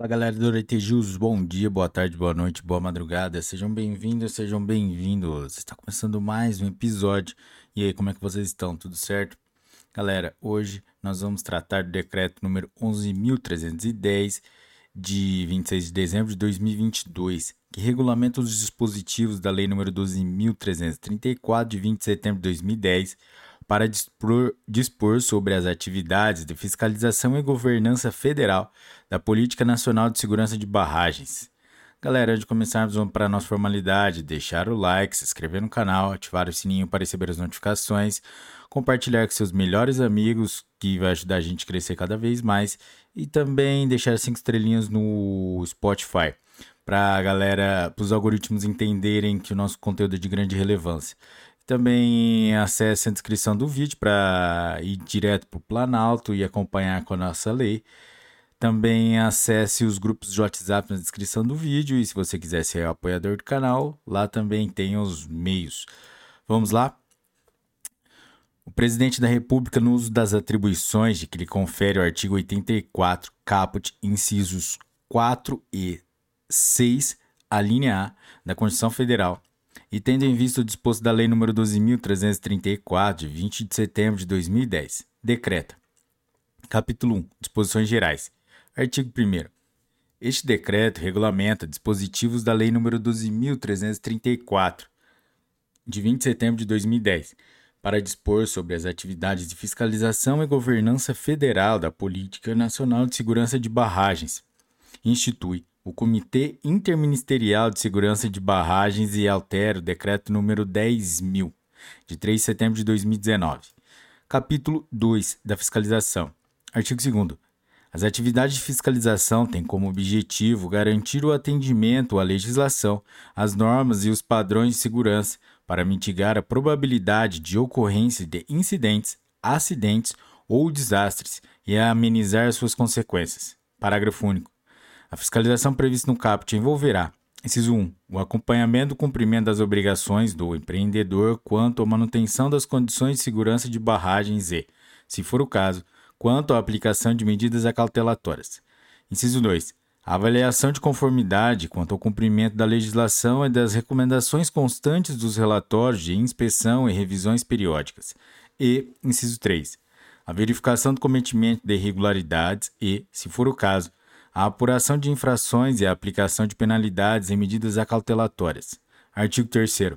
Fala galera do Retejus, bom dia, boa tarde, boa noite, boa madrugada, sejam bem-vindos, sejam bem-vindos. Está começando mais um episódio. E aí, como é que vocês estão? Tudo certo? Galera, hoje nós vamos tratar do decreto número 11.310 de 26 de dezembro de 2022, que regulamenta os dispositivos da Lei número 12.334 de 20 de setembro de 2010 para dispor, dispor, sobre as atividades de fiscalização e governança federal da Política Nacional de Segurança de Barragens. Galera, antes de começarmos, vamos para a nossa formalidade: deixar o like, se inscrever no canal, ativar o sininho para receber as notificações, compartilhar com seus melhores amigos, que vai ajudar a gente a crescer cada vez mais, e também deixar cinco estrelinhas no Spotify para a galera, para os algoritmos entenderem que o nosso conteúdo é de grande relevância. Também acesse a descrição do vídeo para ir direto para o Planalto e acompanhar com a nossa lei. Também acesse os grupos de WhatsApp na descrição do vídeo e se você quiser ser apoiador do canal, lá também tem os meios. Vamos lá? O presidente da República, no uso das atribuições de que lhe confere o artigo 84, caput, incisos 4 e 6, a linha A da Constituição Federal, e tendo em vista o disposto da Lei nº 12.334, de 20 de setembro de 2010, decreta. Capítulo 1. Disposições Gerais. Artigo 1 Este decreto regulamenta dispositivos da Lei nº 12.334, de 20 de setembro de 2010, para dispor sobre as atividades de fiscalização e governança federal da Política Nacional de Segurança de Barragens. Institui o Comitê Interministerial de Segurança de Barragens e altera o decreto número 10.000, de 3 de setembro de 2019. Capítulo 2 da Fiscalização. Artigo 2 As atividades de fiscalização têm como objetivo garantir o atendimento à legislação, às normas e os padrões de segurança para mitigar a probabilidade de ocorrência de incidentes, acidentes ou desastres e amenizar suas consequências. Parágrafo único. A fiscalização prevista no caput envolverá, inciso 1, o acompanhamento do cumprimento das obrigações do empreendedor quanto à manutenção das condições de segurança de barragens e, se for o caso, quanto à aplicação de medidas acautelatórias. Inciso 2. A avaliação de conformidade quanto ao cumprimento da legislação e das recomendações constantes dos relatórios de inspeção e revisões periódicas. E, inciso 3. A verificação do cometimento de irregularidades e, se for o caso, a apuração de infrações e a aplicação de penalidades e medidas acautelatórias. Artigo 3.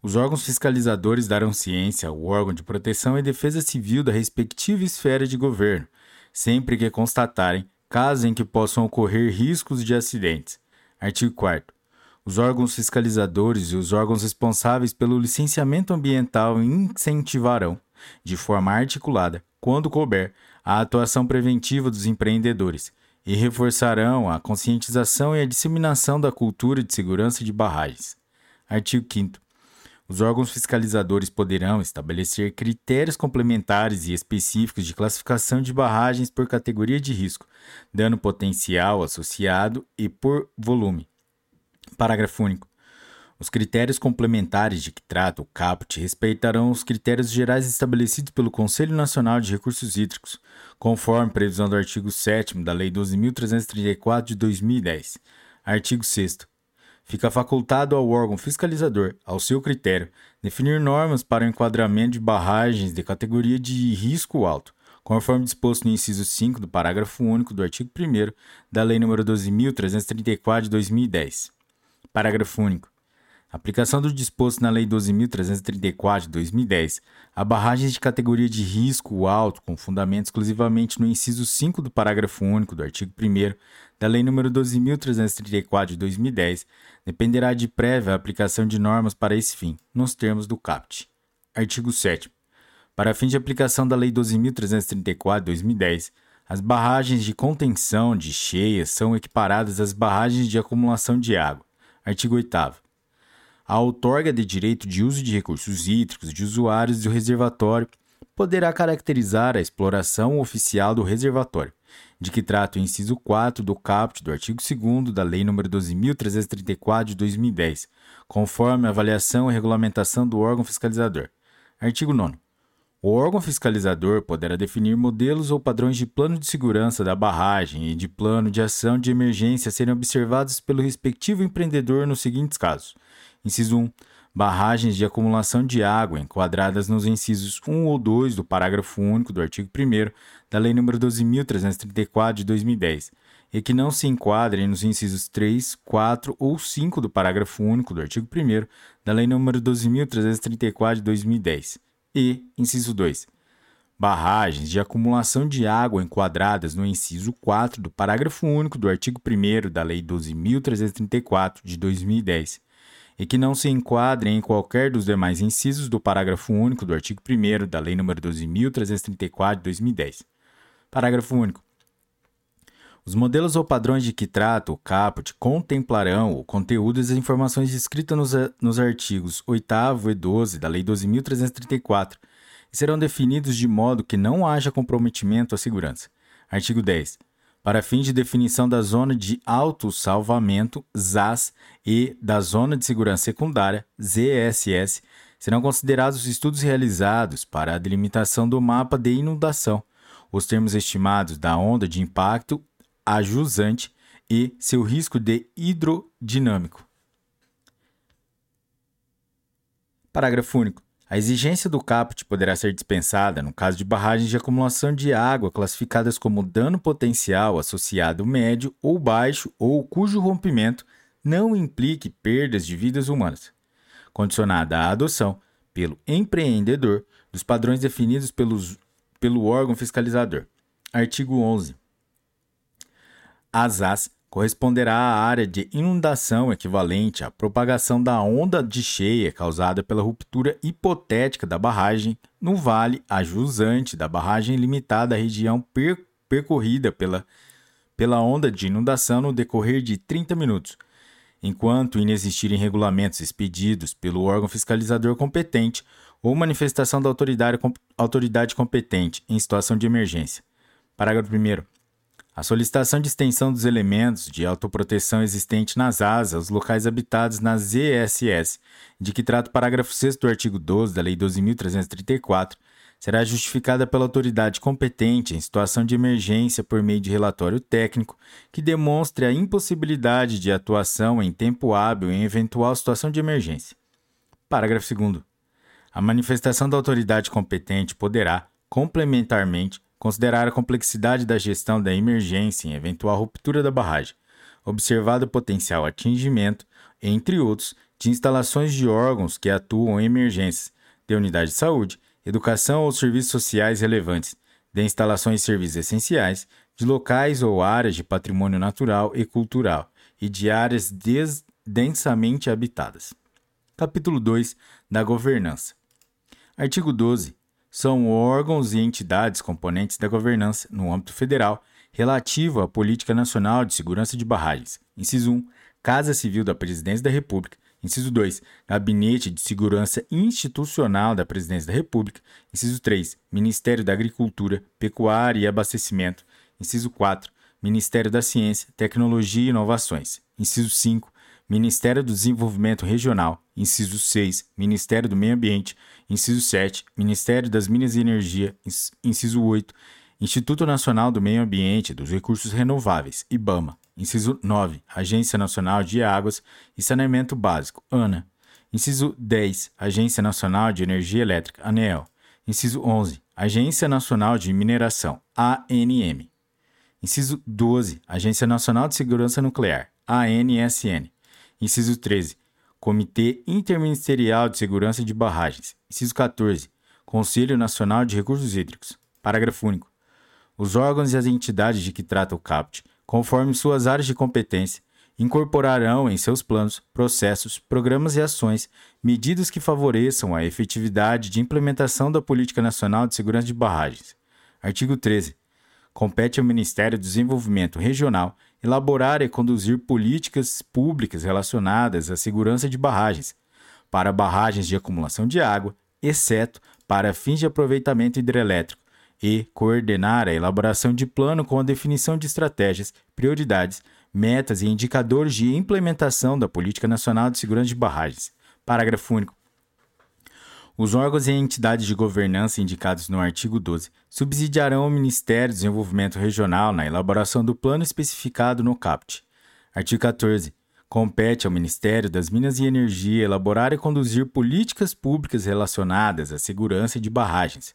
Os órgãos fiscalizadores darão ciência ao órgão de proteção e defesa civil da respectiva esfera de governo, sempre que constatarem casos em que possam ocorrer riscos de acidentes. Artigo 4. Os órgãos fiscalizadores e os órgãos responsáveis pelo licenciamento ambiental incentivarão, de forma articulada, quando couber, a atuação preventiva dos empreendedores e reforçarão a conscientização e a disseminação da cultura de segurança de barragens. Artigo 5. Os órgãos fiscalizadores poderão estabelecer critérios complementares e específicos de classificação de barragens por categoria de risco, dano potencial associado e por volume. Parágrafo único. Os critérios complementares de que trata o caput respeitarão os critérios gerais estabelecidos pelo Conselho Nacional de Recursos Hídricos, conforme previsão do artigo 7 da Lei 12.334 de 2010. Artigo 6. Fica facultado ao órgão fiscalizador, ao seu critério, definir normas para o enquadramento de barragens de categoria de risco alto, conforme disposto no inciso 5 do parágrafo único do artigo 1 da Lei nº 12.334 de 2010. Parágrafo único. Aplicação do disposto na Lei 12.334 de 2010 a barragens de categoria de risco alto, com fundamento exclusivamente no inciso 5 do parágrafo único do artigo 1 da Lei nº 12.334 de 2010, dependerá de prévia aplicação de normas para esse fim, nos termos do CAPT. Artigo 7. Para fim de aplicação da Lei 12.334 de 2010, as barragens de contenção de cheias são equiparadas às barragens de acumulação de água. Artigo 8 a outorga de direito de uso de recursos hídricos de usuários do reservatório poderá caracterizar a exploração oficial do reservatório, de que trata o inciso 4 do caput do artigo 2 da Lei nº 12.334 de 2010, conforme a avaliação e regulamentação do órgão fiscalizador. Artigo 9. O órgão fiscalizador poderá definir modelos ou padrões de plano de segurança da barragem e de plano de ação de emergência serem observados pelo respectivo empreendedor nos seguintes casos: inciso 1 barragens de acumulação de água enquadradas nos incisos 1 ou 2 do parágrafo único do artigo 1 da Lei nº 12.334 de 2010, e que não se enquadrem nos incisos 3, 4 ou 5 do parágrafo único do artigo 1 da Lei nº 12.334 de 2010. E, inciso 2, barragens de acumulação de água enquadradas no inciso 4 do parágrafo único do artigo 1 da Lei 12.334 de 2010 e que não se enquadrem em qualquer dos demais incisos do parágrafo único do artigo 1 da Lei nº 12.334 de 2010. Parágrafo único. Os modelos ou padrões de que trata o caput contemplarão o conteúdo das informações descritas nos, nos artigos 8 e 12 da Lei 12.334 e serão definidos de modo que não haja comprometimento à segurança. Artigo 10 para fins de definição da zona de autossalvamento, ZAS, e da zona de segurança secundária, ZSS, serão considerados os estudos realizados para a delimitação do mapa de inundação, os termos estimados da onda de impacto ajusante e seu risco de hidrodinâmico. Parágrafo único. A exigência do caput poderá ser dispensada no caso de barragens de acumulação de água classificadas como dano potencial associado médio ou baixo ou cujo rompimento não implique perdas de vidas humanas, condicionada à adoção pelo empreendedor dos padrões definidos pelos, pelo órgão fiscalizador. Artigo 11. As AS corresponderá à área de inundação equivalente à propagação da onda de cheia causada pela ruptura hipotética da barragem no vale ajusante da barragem limitada à região per percorrida pela, pela onda de inundação no decorrer de 30 minutos, enquanto inexistirem regulamentos expedidos pelo órgão fiscalizador competente ou manifestação da autoridade, autoridade competente em situação de emergência. Parágrafo 1. A solicitação de extensão dos elementos de autoproteção existente nas asas locais habitados nas ZSS, de que trata o parágrafo 6 do artigo 12 da Lei 12.334, será justificada pela autoridade competente em situação de emergência por meio de relatório técnico que demonstre a impossibilidade de atuação em tempo hábil em eventual situação de emergência. Parágrafo 2. A manifestação da autoridade competente poderá, complementarmente, considerar a complexidade da gestão da emergência em eventual ruptura da barragem, observado o potencial atingimento, entre outros, de instalações de órgãos que atuam em emergências, de unidade de saúde, educação ou serviços sociais relevantes, de instalações e serviços essenciais, de locais ou áreas de patrimônio natural e cultural e de áreas densamente habitadas. Capítulo 2 da Governança. Artigo 12 são órgãos e entidades componentes da governança, no âmbito federal, relativo à Política Nacional de Segurança de Barragens. Inciso 1. Casa Civil da Presidência da República. Inciso 2. Gabinete de Segurança Institucional da Presidência da República. Inciso 3. Ministério da Agricultura, Pecuária e Abastecimento. Inciso 4. Ministério da Ciência, Tecnologia e Inovações. Inciso 5. Ministério do Desenvolvimento Regional, inciso 6, Ministério do Meio Ambiente, inciso 7, Ministério das Minas e Energia, inciso 8, Instituto Nacional do Meio Ambiente e dos Recursos Renováveis, IBAMA, inciso 9, Agência Nacional de Águas e Saneamento Básico, ANA, inciso 10, Agência Nacional de Energia Elétrica, ANEEL, inciso 11, Agência Nacional de Mineração, ANM, inciso 12, Agência Nacional de Segurança Nuclear, ANSN, Inciso 13. Comitê Interministerial de Segurança de Barragens. Inciso 14. Conselho Nacional de Recursos Hídricos. Parágrafo único. Os órgãos e as entidades de que trata o CAPT, conforme suas áreas de competência, incorporarão em seus planos, processos, programas e ações medidas que favoreçam a efetividade de implementação da Política Nacional de Segurança de Barragens. Artigo 13. Compete ao Ministério do Desenvolvimento Regional elaborar e conduzir políticas públicas relacionadas à segurança de barragens, para barragens de acumulação de água, exceto para fins de aproveitamento hidrelétrico, e coordenar a elaboração de plano com a definição de estratégias, prioridades, metas e indicadores de implementação da Política Nacional de Segurança de Barragens. Parágrafo único. Os órgãos e entidades de governança indicados no artigo 12 subsidiarão o Ministério do Desenvolvimento Regional na elaboração do plano especificado no CAPT. Artigo 14. Compete ao Ministério das Minas e Energia elaborar e conduzir políticas públicas relacionadas à segurança de barragens,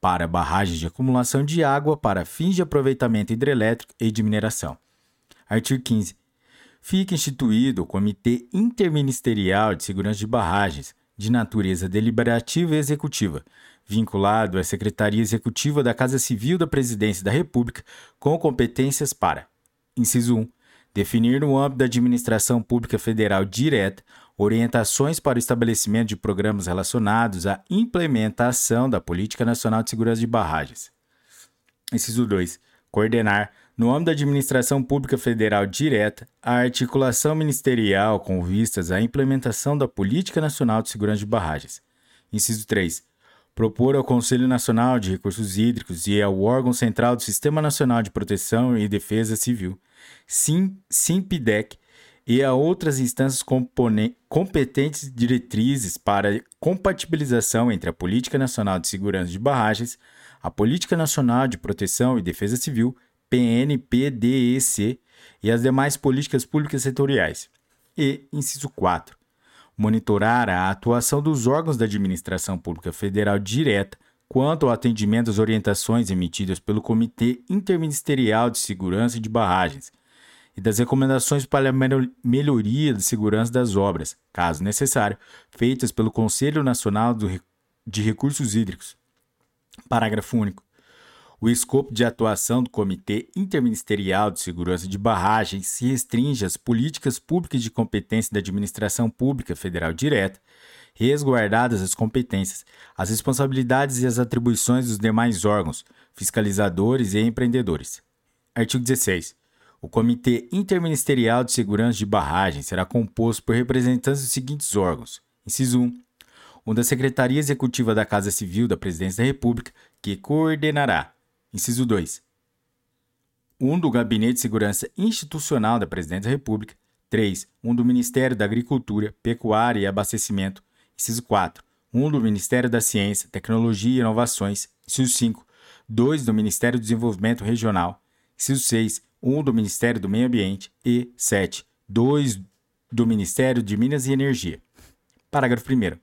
para barragens de acumulação de água para fins de aproveitamento hidrelétrico e de mineração. Artigo 15. Fica instituído o Comitê Interministerial de Segurança de Barragens, de natureza deliberativa e executiva, vinculado à Secretaria Executiva da Casa Civil da Presidência da República, com competências para: inciso 1 definir no âmbito da administração pública federal direta orientações para o estabelecimento de programas relacionados à implementação da Política Nacional de Segurança de Barragens. Inciso 2. Coordenar, no âmbito da administração pública federal direta, a articulação ministerial com vistas à implementação da Política Nacional de Segurança de Barragens. Inciso 3 propor ao Conselho Nacional de Recursos Hídricos e ao órgão central do Sistema Nacional de Proteção e Defesa Civil, SIM, SIMPDEC, e a outras instâncias competentes diretrizes para compatibilização entre a Política Nacional de Segurança de Barragens, a Política Nacional de Proteção e Defesa Civil, PNPDEC, e as demais políticas públicas setoriais. E, inciso 4, monitorar a atuação dos órgãos da administração pública federal direta quanto ao atendimento às orientações emitidas pelo Comitê Interministerial de Segurança de Barragens e das recomendações para a melhoria da segurança das obras, caso necessário, feitas pelo Conselho Nacional de Recursos Hídricos. Parágrafo único. O escopo de atuação do Comitê Interministerial de Segurança de Barragens se restringe às políticas públicas de competência da administração pública federal direta, resguardadas as competências, as responsabilidades e as atribuições dos demais órgãos, fiscalizadores e empreendedores. Artigo 16. O Comitê Interministerial de Segurança de Barragens será composto por representantes dos seguintes órgãos: inciso 1. Um da Secretaria Executiva da Casa Civil da Presidência da República, que coordenará Inciso 2. 1 um do Gabinete de Segurança Institucional da Presidência da República. 3. 1 um do Ministério da Agricultura, Pecuária e Abastecimento. Inciso 4. 1 um do Ministério da Ciência, Tecnologia e Inovações. Inciso 5. 2 do Ministério do Desenvolvimento Regional. Inciso 6. 1 do Ministério do Meio Ambiente. E 7. 2 do Ministério de Minas e Energia. Parágrafo 1.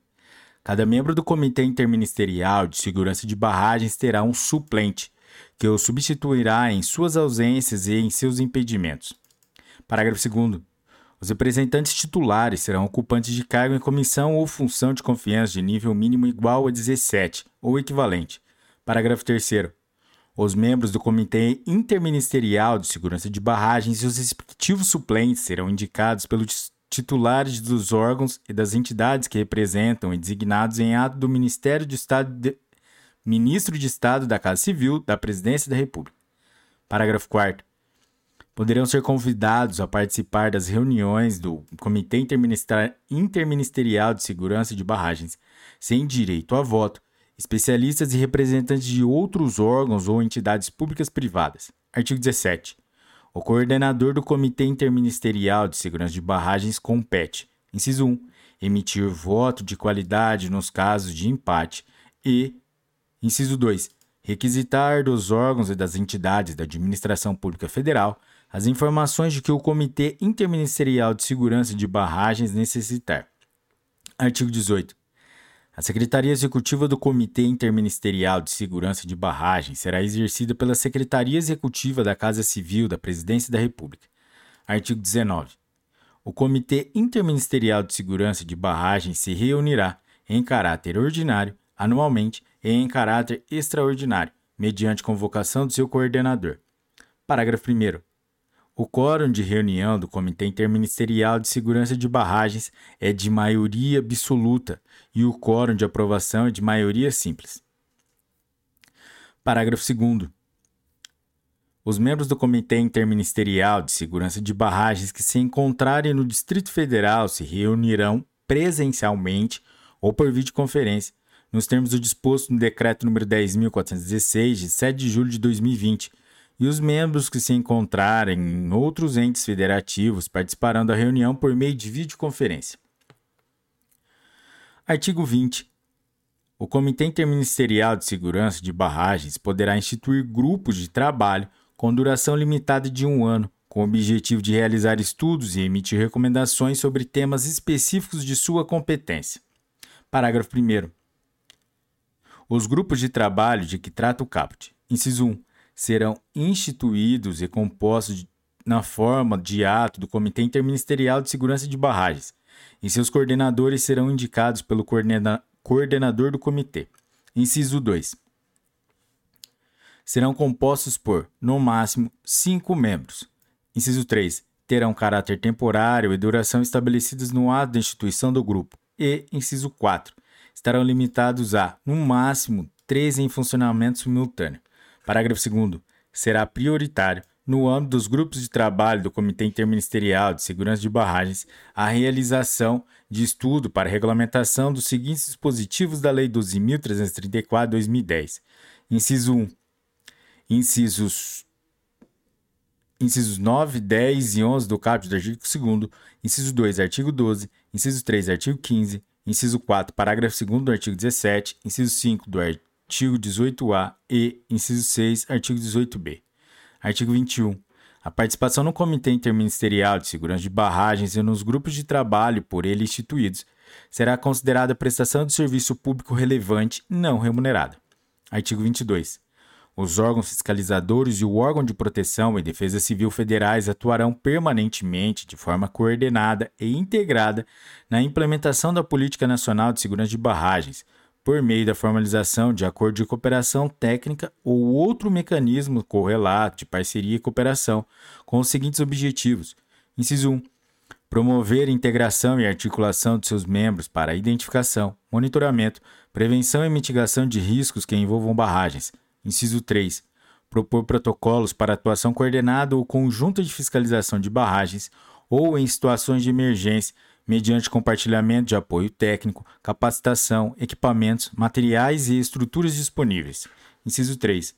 Cada membro do Comitê Interministerial de Segurança de Barragens terá um suplente que o substituirá em suas ausências e em seus impedimentos. Parágrafo 2. Os representantes titulares serão ocupantes de cargo em comissão ou função de confiança de nível mínimo igual a 17 ou equivalente. Parágrafo 3. Os membros do Comitê Interministerial de Segurança de Barragens e os respectivos suplentes serão indicados pelos titulares dos órgãos e das entidades que representam e designados em ato do Ministério de Estado de ministro de Estado da Casa Civil da Presidência da República. Parágrafo 4. Poderão ser convidados a participar das reuniões do Comitê Interministerial de Segurança de Barragens, sem direito a voto, especialistas e representantes de outros órgãos ou entidades públicas privadas. Artigo 17. O coordenador do Comitê Interministerial de Segurança de Barragens compete, inciso 1, emitir voto de qualidade nos casos de empate e, Inciso 2. Requisitar dos órgãos e das entidades da Administração Pública Federal as informações de que o Comitê Interministerial de Segurança de Barragens necessitar. Artigo 18. A Secretaria Executiva do Comitê Interministerial de Segurança de Barragens será exercida pela Secretaria Executiva da Casa Civil da Presidência da República. Artigo 19. O Comitê Interministerial de Segurança de Barragens se reunirá, em caráter ordinário, anualmente em caráter extraordinário, mediante convocação do seu coordenador. Parágrafo 1. O quórum de reunião do Comitê Interministerial de Segurança de Barragens é de maioria absoluta e o quórum de aprovação é de maioria simples. Parágrafo 2. Os membros do Comitê Interministerial de Segurança de Barragens que se encontrarem no Distrito Federal se reunirão presencialmente ou por videoconferência nos termos do disposto no Decreto número 10.416, de 7 de julho de 2020, e os membros que se encontrarem em outros entes federativos participarão da reunião por meio de videoconferência. Artigo 20. O Comitê Interministerial de Segurança de Barragens poderá instituir grupos de trabalho com duração limitada de um ano, com o objetivo de realizar estudos e emitir recomendações sobre temas específicos de sua competência. Parágrafo 1. Os grupos de trabalho de que trata o caput, inciso 1, serão instituídos e compostos na forma de ato do Comitê Interministerial de Segurança de Barragens, e seus coordenadores serão indicados pelo coordena coordenador do comitê. Inciso 2. Serão compostos por, no máximo, cinco membros. Inciso 3. Terão caráter temporário e duração estabelecidos no ato da instituição do grupo. E, inciso 4. Estarão limitados a, no máximo, três em funcionamento simultâneo. Parágrafo 2. Será prioritário no âmbito dos grupos de trabalho do Comitê Interministerial de Segurança de Barragens, a realização de estudo para regulamentação dos seguintes dispositivos da Lei 12.334-2010. Inciso 1. Incisos, incisos 9, 10 e 11 do caput do artigo 2 Inciso 2, artigo 12. Inciso 3, artigo 15. Inciso 4, parágrafo 2 do artigo 17. Inciso 5 do artigo 18A e inciso 6, artigo 18B. Artigo 21. A participação no Comitê Interministerial de Segurança de Barragens e nos grupos de trabalho por ele instituídos será considerada prestação de serviço público relevante não remunerada. Artigo 22. Os órgãos fiscalizadores e o órgão de proteção e defesa civil federais atuarão permanentemente, de forma coordenada e integrada, na implementação da Política Nacional de Segurança de Barragens, por meio da formalização de acordo de cooperação técnica ou outro mecanismo correlato de parceria e cooperação, com os seguintes objetivos: inciso 1. Promover integração e articulação de seus membros para identificação, monitoramento, prevenção e mitigação de riscos que envolvam barragens. Inciso 3. Propor protocolos para atuação coordenada ou conjunta de fiscalização de barragens ou em situações de emergência mediante compartilhamento de apoio técnico, capacitação, equipamentos, materiais e estruturas disponíveis. Inciso 3.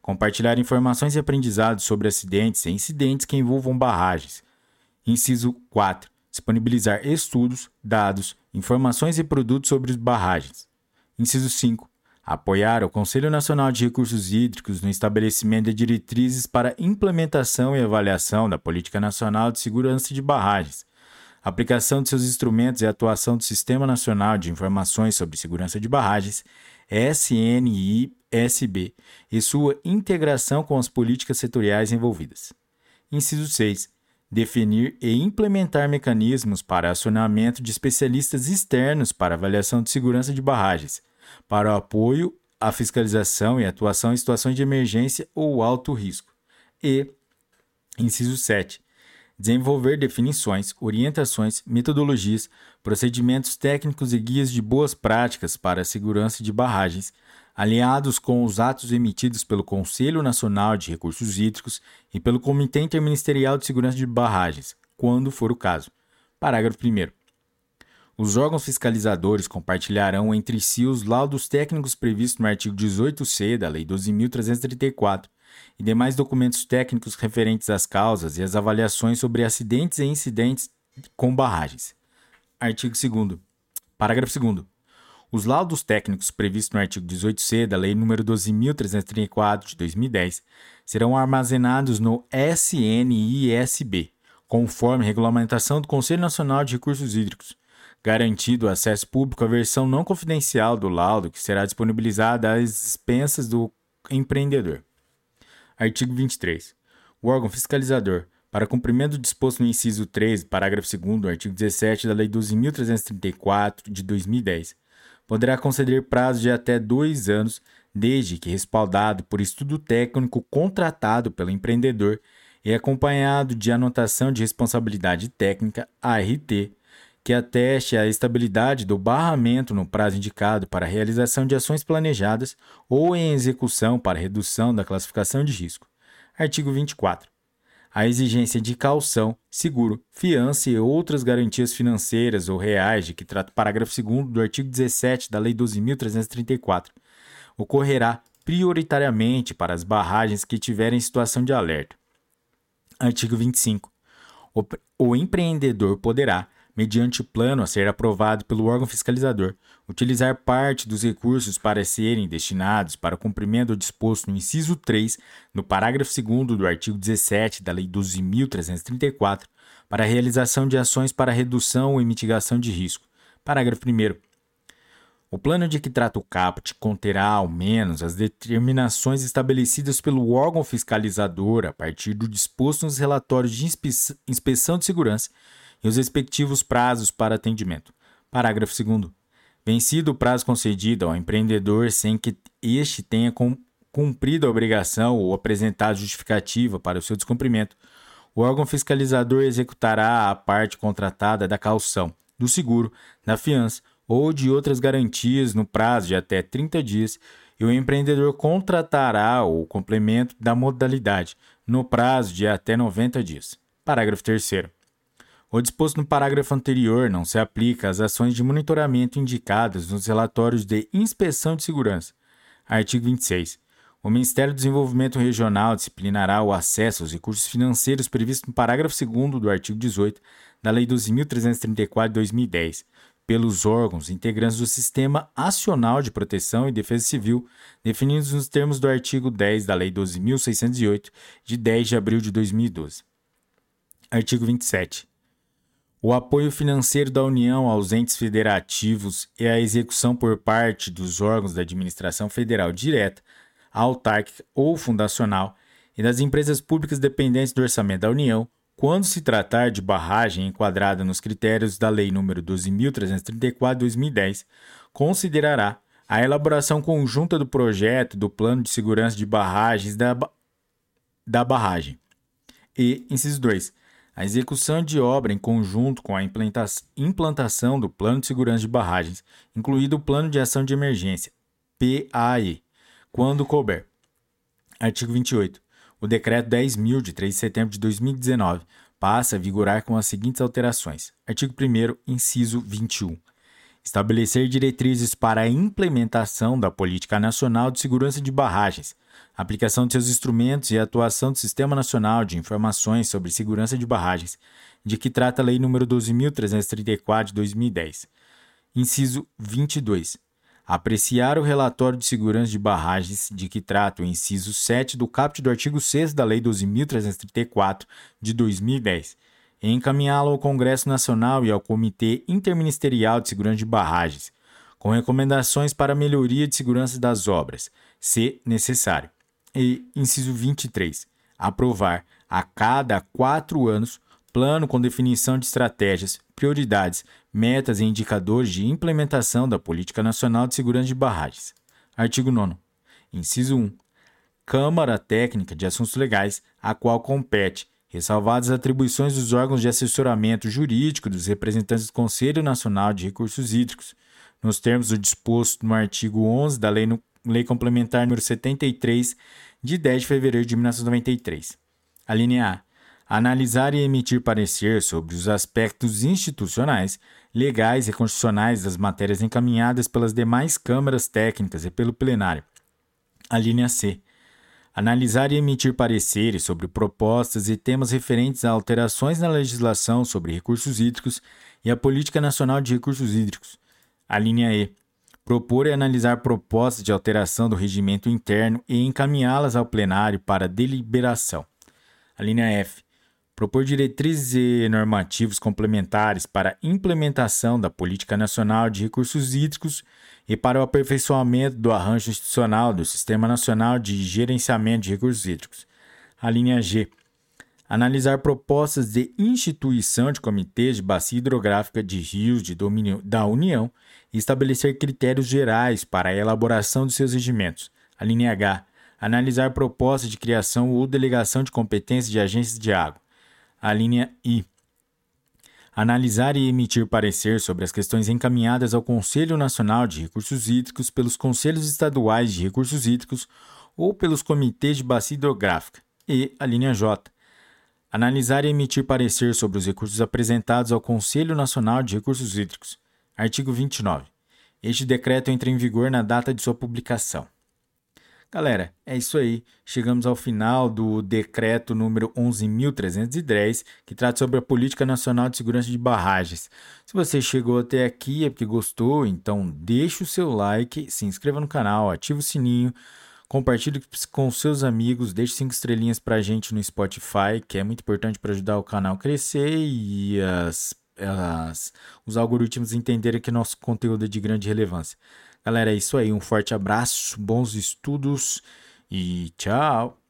Compartilhar informações e aprendizados sobre acidentes e incidentes que envolvam barragens. Inciso 4. Disponibilizar estudos, dados, informações e produtos sobre barragens. Inciso 5. Apoiar o Conselho Nacional de Recursos Hídricos no estabelecimento de diretrizes para implementação e avaliação da Política Nacional de Segurança de Barragens, aplicação de seus instrumentos e atuação do Sistema Nacional de Informações sobre Segurança de Barragens, SNISB, e sua integração com as políticas setoriais envolvidas. Inciso 6. Definir e implementar mecanismos para acionamento de especialistas externos para avaliação de segurança de barragens, para o apoio à fiscalização e atuação em situações de emergência ou alto risco. E, inciso 7 desenvolver definições, orientações, metodologias, procedimentos técnicos e guias de boas práticas para a segurança de barragens, alinhados com os atos emitidos pelo Conselho Nacional de Recursos Hídricos e pelo Comitê Interministerial de Segurança de Barragens, quando for o caso. Parágrafo 1. Os órgãos fiscalizadores compartilharão entre si os laudos técnicos previstos no artigo 18c da Lei 12.334 e demais documentos técnicos referentes às causas e às avaliações sobre acidentes e incidentes com barragens. Artigo 2 Parágrafo 2 Os laudos técnicos previstos no artigo 18c da Lei nº 12.334 de 2010 serão armazenados no SNISB, conforme regulamentação do Conselho Nacional de Recursos Hídricos, garantido acesso público à versão não confidencial do laudo que será disponibilizada às expensas do empreendedor. Artigo 23. O órgão fiscalizador, para cumprimento do disposto no inciso 3, parágrafo 2 do artigo 17 da Lei 12.334 de 2010, poderá conceder prazo de até dois anos, desde que respaldado por estudo técnico contratado pelo empreendedor e acompanhado de anotação de responsabilidade técnica, ART, que ateste a estabilidade do barramento no prazo indicado para a realização de ações planejadas ou em execução para redução da classificação de risco. Artigo 24. A exigência de calção, seguro, fiança e outras garantias financeiras ou reais de que trata o parágrafo 2 do artigo 17 da Lei 12.334 ocorrerá prioritariamente para as barragens que tiverem situação de alerta. Artigo 25. O, o empreendedor poderá, mediante plano a ser aprovado pelo órgão fiscalizador, utilizar parte dos recursos para serem destinados para o cumprimento do disposto no inciso 3, no parágrafo 2 do artigo 17 da Lei 12.334, para a realização de ações para redução e mitigação de risco. Parágrafo 1. O plano de que trata o caput conterá, ao menos, as determinações estabelecidas pelo órgão fiscalizador a partir do disposto nos relatórios de inspeção de segurança e os respectivos prazos para atendimento. Parágrafo 2. Vencido o prazo concedido ao empreendedor sem que este tenha cumprido a obrigação ou apresentado justificativa para o seu descumprimento, o órgão fiscalizador executará a parte contratada da calção, do seguro, da fiança ou de outras garantias no prazo de até 30 dias e o empreendedor contratará o complemento da modalidade no prazo de até 90 dias. Parágrafo 3. O disposto no parágrafo anterior não se aplica às ações de monitoramento indicadas nos relatórios de inspeção de segurança. Artigo 26. O Ministério do Desenvolvimento Regional disciplinará o acesso aos recursos financeiros previstos no parágrafo 2 do artigo 18 da Lei 12.334 de 2010, pelos órgãos integrantes do Sistema Acional de Proteção e Defesa Civil, definidos nos termos do artigo 10 da Lei 12.608, de 10 de abril de 2012. Artigo 27. O apoio financeiro da União aos entes federativos e a execução por parte dos órgãos da administração federal direta, autárquica ou fundacional e das empresas públicas dependentes do orçamento da União, quando se tratar de barragem enquadrada nos critérios da Lei nº 12.334/2010, considerará a elaboração conjunta do projeto do Plano de Segurança de Barragens da, da barragem. E, inciso 2, a execução de obra em conjunto com a implantação do Plano de Segurança de Barragens, incluído o Plano de Ação de Emergência, PAE, quando couber. Artigo 28. O Decreto 10.000, de 3 de setembro de 2019, passa a vigorar com as seguintes alterações. Artigo 1, inciso 21 estabelecer diretrizes para a implementação da Política Nacional de Segurança de Barragens, aplicação de seus instrumentos e atuação do Sistema Nacional de Informações sobre Segurança de Barragens, de que trata a Lei nº 12.334 de 2010. Inciso 22. Apreciar o relatório de segurança de barragens de que trata o inciso 7 do caput do artigo 6 da Lei 12.334 de 2010 encaminhá-lo ao Congresso Nacional e ao Comitê Interministerial de Segurança de Barragens, com recomendações para melhoria de segurança das obras, se necessário. E, inciso 23, aprovar a cada quatro anos plano com definição de estratégias, prioridades, metas e indicadores de implementação da Política Nacional de Segurança de Barragens. Artigo 9. Inciso 1. Câmara Técnica de Assuntos Legais, a qual compete, ressalvadas as atribuições dos órgãos de assessoramento jurídico dos representantes do Conselho Nacional de Recursos Hídricos, nos termos do disposto no artigo 11 da Lei, Lei Complementar número 73, de 10 de fevereiro de 1993. A linha A. Analisar e emitir parecer sobre os aspectos institucionais, legais e constitucionais das matérias encaminhadas pelas demais câmaras técnicas e pelo plenário. A linha C analisar e emitir pareceres sobre propostas e temas referentes a alterações na legislação sobre recursos hídricos e a Política Nacional de Recursos Hídricos. A linha E. Propor e analisar propostas de alteração do regimento interno e encaminhá-las ao plenário para deliberação. A linha F. Propor diretrizes e normativos complementares para a implementação da Política Nacional de Recursos Hídricos e para o aperfeiçoamento do arranjo institucional do Sistema Nacional de Gerenciamento de Recursos Hídricos. A linha G. Analisar propostas de instituição de comitês de bacia hidrográfica de rios de domínio da União e estabelecer critérios gerais para a elaboração de seus regimentos. A linha H. Analisar propostas de criação ou delegação de competências de agências de água. A linha I analisar e emitir parecer sobre as questões encaminhadas ao Conselho Nacional de Recursos Hídricos pelos Conselhos Estaduais de Recursos Hídricos ou pelos Comitês de Bacia Hidrográfica. E a linha J. Analisar e emitir parecer sobre os recursos apresentados ao Conselho Nacional de Recursos Hídricos. Artigo 29. Este decreto entra em vigor na data de sua publicação. Galera, é isso aí. Chegamos ao final do decreto número 11.310, que trata sobre a Política Nacional de Segurança de Barragens. Se você chegou até aqui é porque gostou, então deixe o seu like, se inscreva no canal, ative o sininho, compartilhe com seus amigos, deixe cinco estrelinhas para a gente no Spotify, que é muito importante para ajudar o canal a crescer e as, as, os algoritmos entenderem que nosso conteúdo é de grande relevância. Galera, é isso aí. Um forte abraço, bons estudos e tchau!